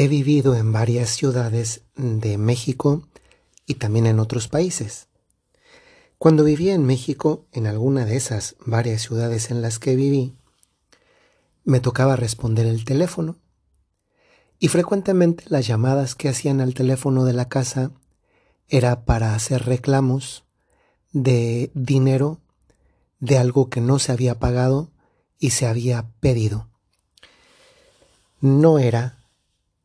He vivido en varias ciudades de México y también en otros países. Cuando vivía en México, en alguna de esas varias ciudades en las que viví, me tocaba responder el teléfono y frecuentemente las llamadas que hacían al teléfono de la casa era para hacer reclamos de dinero de algo que no se había pagado y se había pedido. No era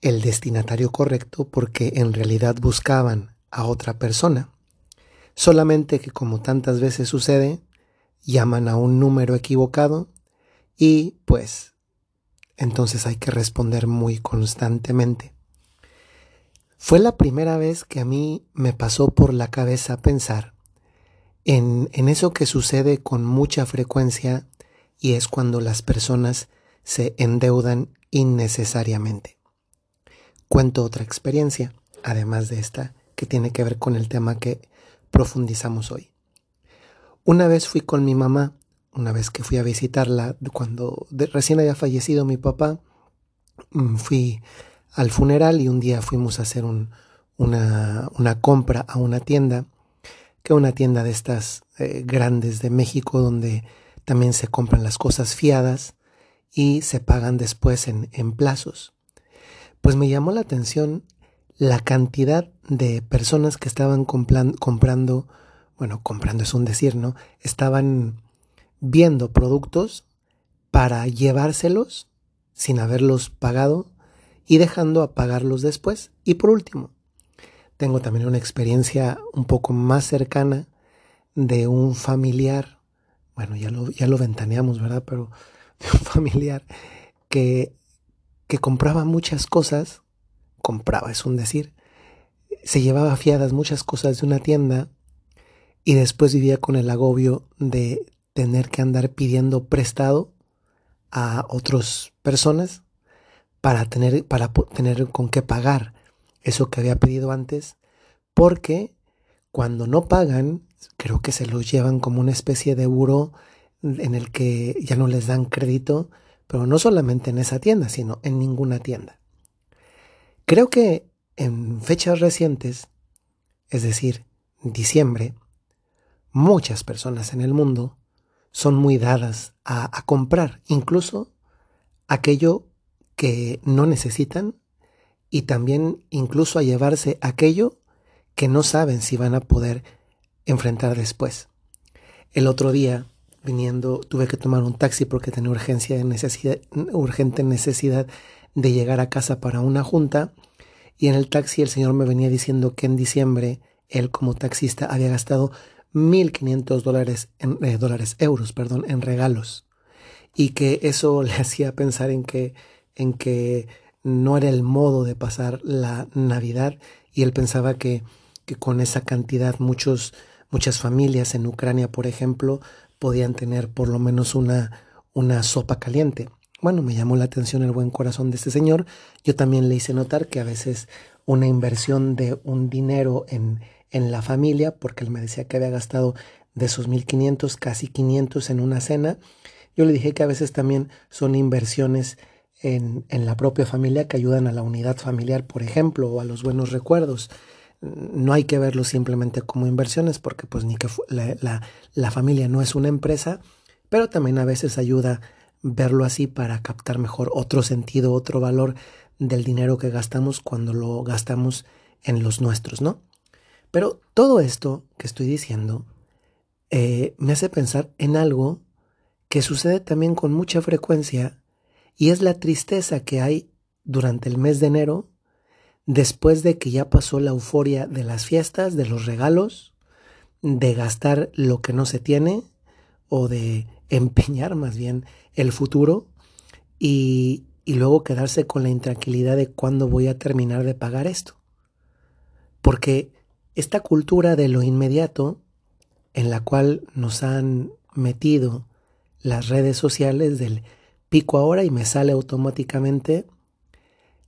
el destinatario correcto porque en realidad buscaban a otra persona. Solamente que como tantas veces sucede, llaman a un número equivocado y pues entonces hay que responder muy constantemente. Fue la primera vez que a mí me pasó por la cabeza pensar en, en eso que sucede con mucha frecuencia y es cuando las personas se endeudan innecesariamente. Cuento otra experiencia, además de esta, que tiene que ver con el tema que profundizamos hoy. Una vez fui con mi mamá una vez que fui a visitarla, cuando recién había fallecido mi papá, mm, fui al funeral y un día fuimos a hacer una, compra a una tienda, que una tienda de estas eh, grandes de México donde también se compran las cosas fiadas y se pagan después en, en plazos. Pues me llamó la atención la cantidad de personas que estaban comprando, bueno, comprando es un decir, ¿no? Estaban viendo productos para llevárselos sin haberlos pagado y dejando a pagarlos después. Y por último, tengo también una experiencia un poco más cercana de un familiar, bueno, ya lo, ya lo ventaneamos, ¿verdad? Pero de un familiar que, que compraba muchas cosas, compraba, es un decir, se llevaba fiadas muchas cosas de una tienda y después vivía con el agobio de tener que andar pidiendo prestado a otras personas para tener, para tener con qué pagar eso que había pedido antes, porque cuando no pagan, creo que se los llevan como una especie de euro en el que ya no les dan crédito, pero no solamente en esa tienda, sino en ninguna tienda. Creo que en fechas recientes, es decir, diciembre, muchas personas en el mundo son muy dadas a, comprar, incluso aquello que no necesitan y también incluso a llevarse aquello que no saben si van a poder enfrentar después. El otro día, viniendo, tuve que tomar un taxi porque tenía urgencia necesidad, urgente necesidad de llegar a casa para una junta y en el taxi el señor me venía diciendo que en diciembre él como taxista había gastado 1.500 dólares, en, eh, dólares, euros, perdón, en regalos. Y que eso le hacía pensar en que, en que no era el modo de pasar la Navidad y él pensaba que, que con esa cantidad muchos, muchas familias en Ucrania, por ejemplo, podían tener por lo menos una, una sopa caliente. Bueno, me llamó la atención el buen corazón de este señor. Yo también le hice notar que a veces una inversión de un dinero en, en la familia, porque él me decía que había gastado de esos 1500, casi 500 en una cena. Yo le dije que a veces también son inversiones en, en, la propia familia que ayudan a la unidad familiar, por ejemplo, o a los buenos recuerdos. No hay que verlo simplemente como inversiones, porque pues ni que la, la, familia no es una empresa, pero también a veces ayuda verlo así para captar mejor otro sentido, otro valor del dinero que gastamos cuando lo gastamos en los nuestros, ¿no? Pero todo esto que estoy diciendo eh, me hace pensar en algo que sucede también con mucha frecuencia y es la tristeza que hay durante el mes de enero después de que ya pasó la euforia de las fiestas, de los regalos, de gastar lo que no se tiene o de empeñar más bien el futuro y, luego quedarse con la intranquilidad de cuándo voy a terminar de pagar esto. Porque esta cultura de lo inmediato en la cual nos han metido las redes sociales del pico ahora y me sale automáticamente,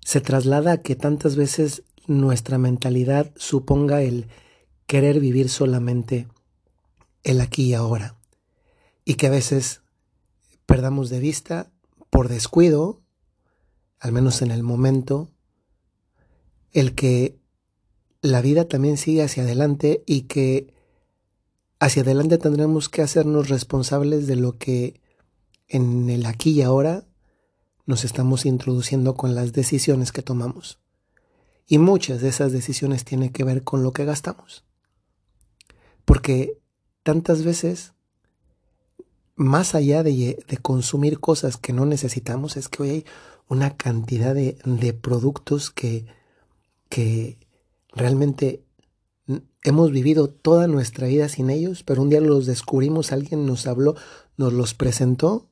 se traslada a que tantas veces nuestra mentalidad suponga el querer vivir solamente el aquí y ahora y que a veces perdamos de vista por descuido, al menos en el momento, el que la vida también sigue hacia adelante y que hacia adelante tendremos que hacernos responsables de lo que en el aquí y ahora nos estamos introduciendo con las decisiones que tomamos. Y muchas de esas decisiones tienen que ver con lo que gastamos. Porque tantas veces, más allá de, de consumir cosas que no necesitamos, es que hoy hay una cantidad de, de productos que, que realmente hemos vivido toda nuestra vida sin ellos, pero un día los descubrimos, alguien nos habló, nos los presentó,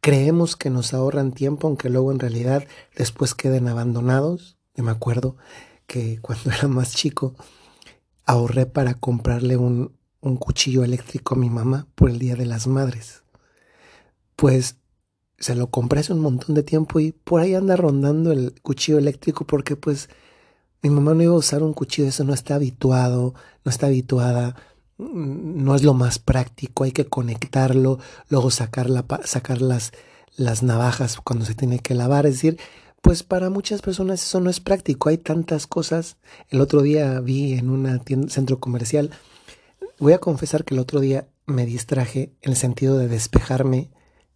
creemos que nos ahorran tiempo, aunque luego en realidad después queden abandonados. Yo me acuerdo que cuando era más chico ahorré para comprarle un, un cuchillo eléctrico a mi mamá por el Día de las Madres. Pues se lo compré hace un montón de tiempo y por ahí anda rondando el cuchillo eléctrico porque pues mi mamá no iba a usar un cuchillo, eso no está habituado, no está habituada, no es lo más práctico, hay que conectarlo, luego sacar, la, sacar las, las navajas cuando se tiene que lavar, es decir, pues para muchas personas eso no es práctico, hay tantas cosas. El otro día vi en un centro comercial, voy a confesar que el otro día me distraje en el sentido de despejarme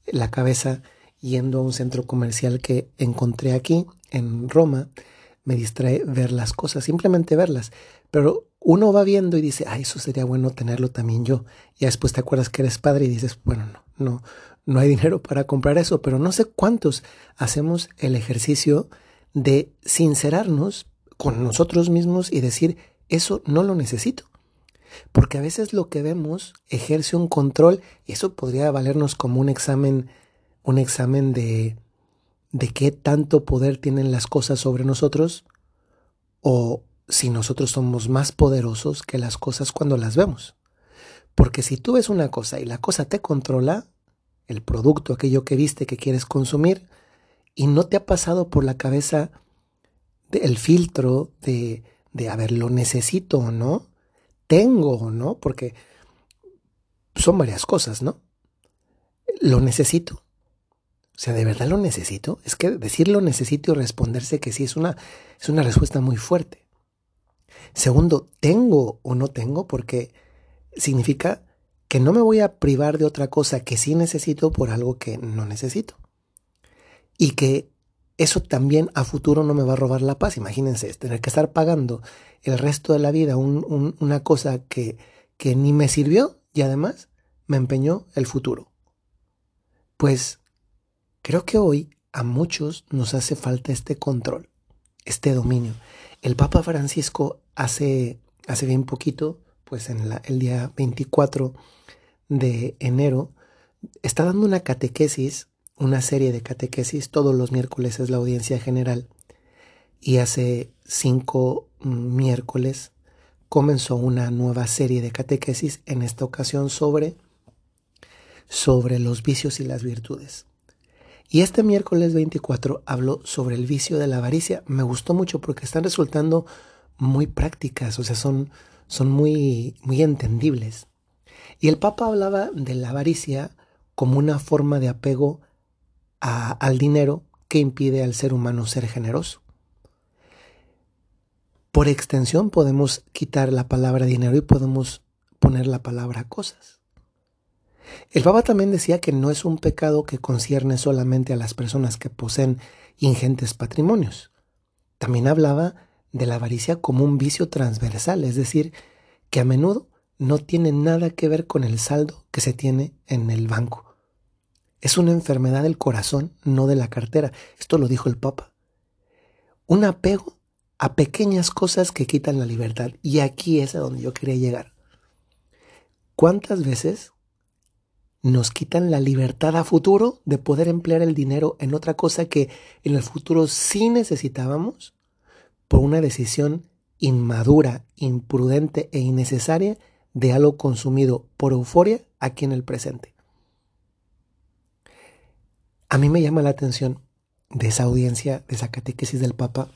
la cabeza yendo a un centro comercial que encontré aquí en Roma me distrae ver las cosas, simplemente verlas. Pero uno va viendo y dice, ay, eso sería bueno tenerlo también yo. Y después te acuerdas que eres padre y dices, bueno, no, no, no hay dinero para comprar eso. Pero no sé cuántos hacemos el ejercicio de sincerarnos con nosotros mismos y decir, eso no lo necesito. Porque a veces lo que vemos ejerce un control y eso podría valernos como un examen, un examen de, de qué tanto poder tienen las cosas sobre nosotros o si nosotros somos más poderosos que las cosas cuando las vemos. Porque si tú ves una cosa y la cosa te controla, el producto, aquello que viste que quieres consumir, y no te ha pasado por la cabeza el filtro de, de, a ver, lo necesito o no, tengo o no, porque son varias cosas, ¿no? Lo necesito. O sea, ¿de verdad lo necesito? Es que decir lo necesito y responderse que sí es una, es una respuesta muy fuerte. Segundo, ¿tengo o no tengo? Porque significa que no me voy a privar de otra cosa que sí necesito por algo que no necesito. Y que eso también a futuro no me va a robar la paz. Imagínense, tener que estar pagando el resto de la vida una cosa que, que ni me sirvió y además me empeñó el futuro. Pues Creo que hoy a muchos nos hace falta este control, este dominio. El Papa Francisco hace, hace bien poquito, pues en el día 24 de enero, está dando una catequesis, una serie de catequesis, todos los miércoles es la audiencia general, y hace cinco miércoles comenzó una nueva serie de catequesis, en esta ocasión sobre, sobre los vicios y las virtudes. Y este miércoles 24 habló sobre el vicio de la avaricia. Me gustó mucho porque están resultando muy prácticas, o sea, son, son muy, muy entendibles. Y el Papa hablaba de la avaricia como una forma de apego al dinero que impide al ser humano ser generoso. Por extensión podemos quitar la palabra dinero y podemos poner la palabra cosas. El Papa también decía que no es un pecado que concierne solamente a las personas que poseen ingentes patrimonios. También hablaba de la avaricia como un vicio transversal, es decir, que a menudo no tiene nada que ver con el saldo que se tiene en el banco. Es una enfermedad del corazón, no de la cartera. Esto lo dijo el Papa. Un apego a pequeñas cosas que quitan la libertad. Y aquí es a donde yo quería llegar. ¿Cuántas veces nos quitan la libertad a futuro de poder emplear el dinero en otra cosa que en el futuro sí necesitábamos por una decisión inmadura, imprudente e innecesaria de algo consumido por euforia aquí en el presente. A mí me llama la atención de esa audiencia, de esa catequesis del Papa,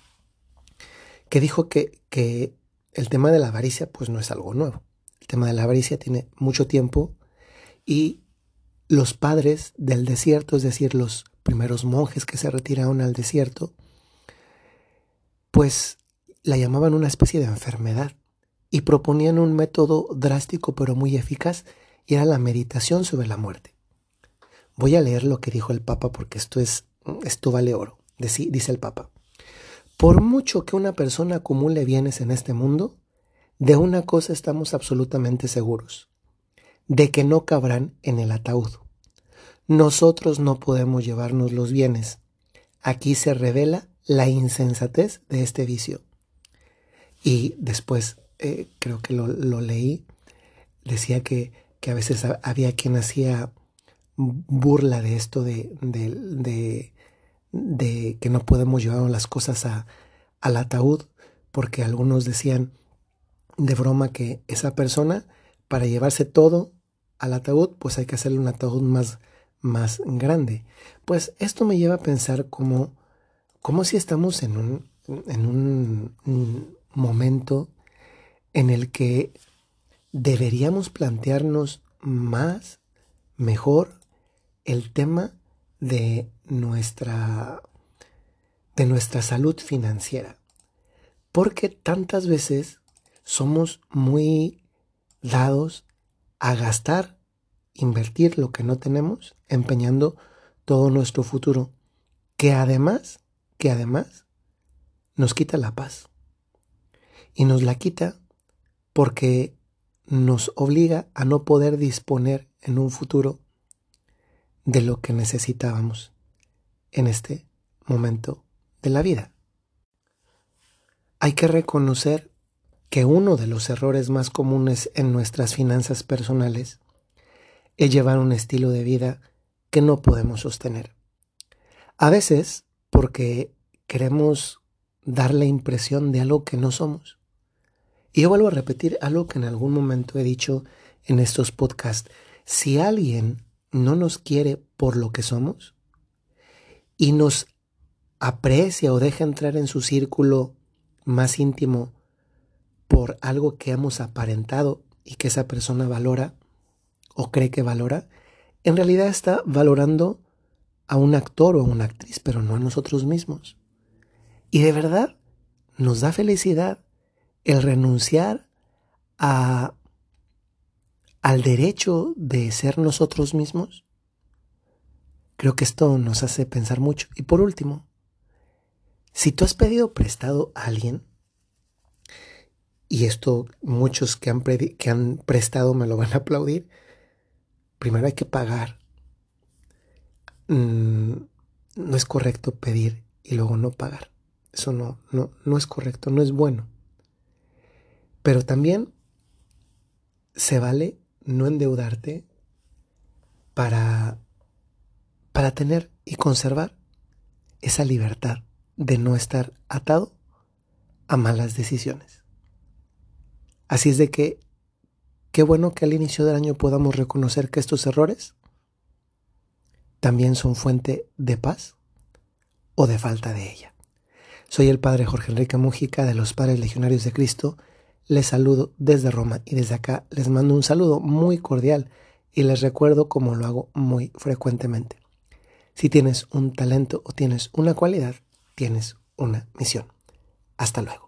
que dijo que, que el tema de la avaricia pues no es algo nuevo. El tema de la avaricia tiene mucho tiempo y los padres del desierto, es decir, los primeros monjes que se retiraron al desierto, pues la llamaban una especie de enfermedad y proponían un método drástico pero muy eficaz y era la meditación sobre la muerte. Voy a leer lo que dijo el Papa porque esto es esto vale oro. Dice el Papa. Por mucho que una persona acumule bienes en este mundo, de una cosa estamos absolutamente seguros, de que no cabrán en el ataúd. Nosotros no podemos llevarnos los bienes. Aquí se revela la insensatez de este vicio. Y después, eh, creo que lo, leí, decía que, a veces había quien hacía burla de esto de, de, de, que no podemos llevar las cosas a, al ataúd, porque algunos decían de broma que esa persona, para llevarse todo al ataúd, pues hay que hacerle un ataúd más, más grande. Pues esto me lleva a pensar como, como si estamos en un, en momento en el que deberíamos plantearnos más, mejor, el tema de nuestra, de nuestra salud financiera. Porque tantas veces somos muy dados a gastar, invertir lo que no tenemos, empeñando todo nuestro futuro, que además, que además nos quita la paz. Y nos la quita porque nos obliga a no poder disponer en un futuro de lo que necesitábamos en este momento de la vida. Hay que reconocer que uno de los errores más comunes en nuestras finanzas personales es llevar un estilo de vida que no podemos sostener. A veces porque queremos dar la impresión de algo que no somos. Y yo vuelvo a repetir algo que en algún momento he dicho en estos podcasts. Si alguien no nos quiere por lo que somos y nos aprecia o deja entrar en su círculo más íntimo por algo que hemos aparentado y que esa persona valora o cree que valora, en realidad está valorando a un actor o a una actriz, pero no a nosotros mismos. Y de verdad nos da felicidad el renunciar a al derecho de ser nosotros mismos? Creo que esto nos hace pensar mucho. Y por último, si tú has pedido prestado a alguien, y esto muchos que han, que han prestado me lo van a aplaudir, primero hay que pagar. Mm, no es correcto pedir y luego no pagar. Eso no, no, no es correcto, no es bueno. Pero también se vale no endeudarte para, para tener y conservar esa libertad de no estar atado a malas decisiones. Así es de que, qué bueno que al inicio del año podamos reconocer que estos errores también son fuente de paz o de falta de ella. Soy el Padre Jorge Enrique Mújica de los Padres Legionarios de Cristo les saludo desde Roma y desde acá les mando un saludo muy cordial y les recuerdo como lo hago muy frecuentemente. Si tienes un talento o tienes una cualidad, tienes una misión. Hasta luego.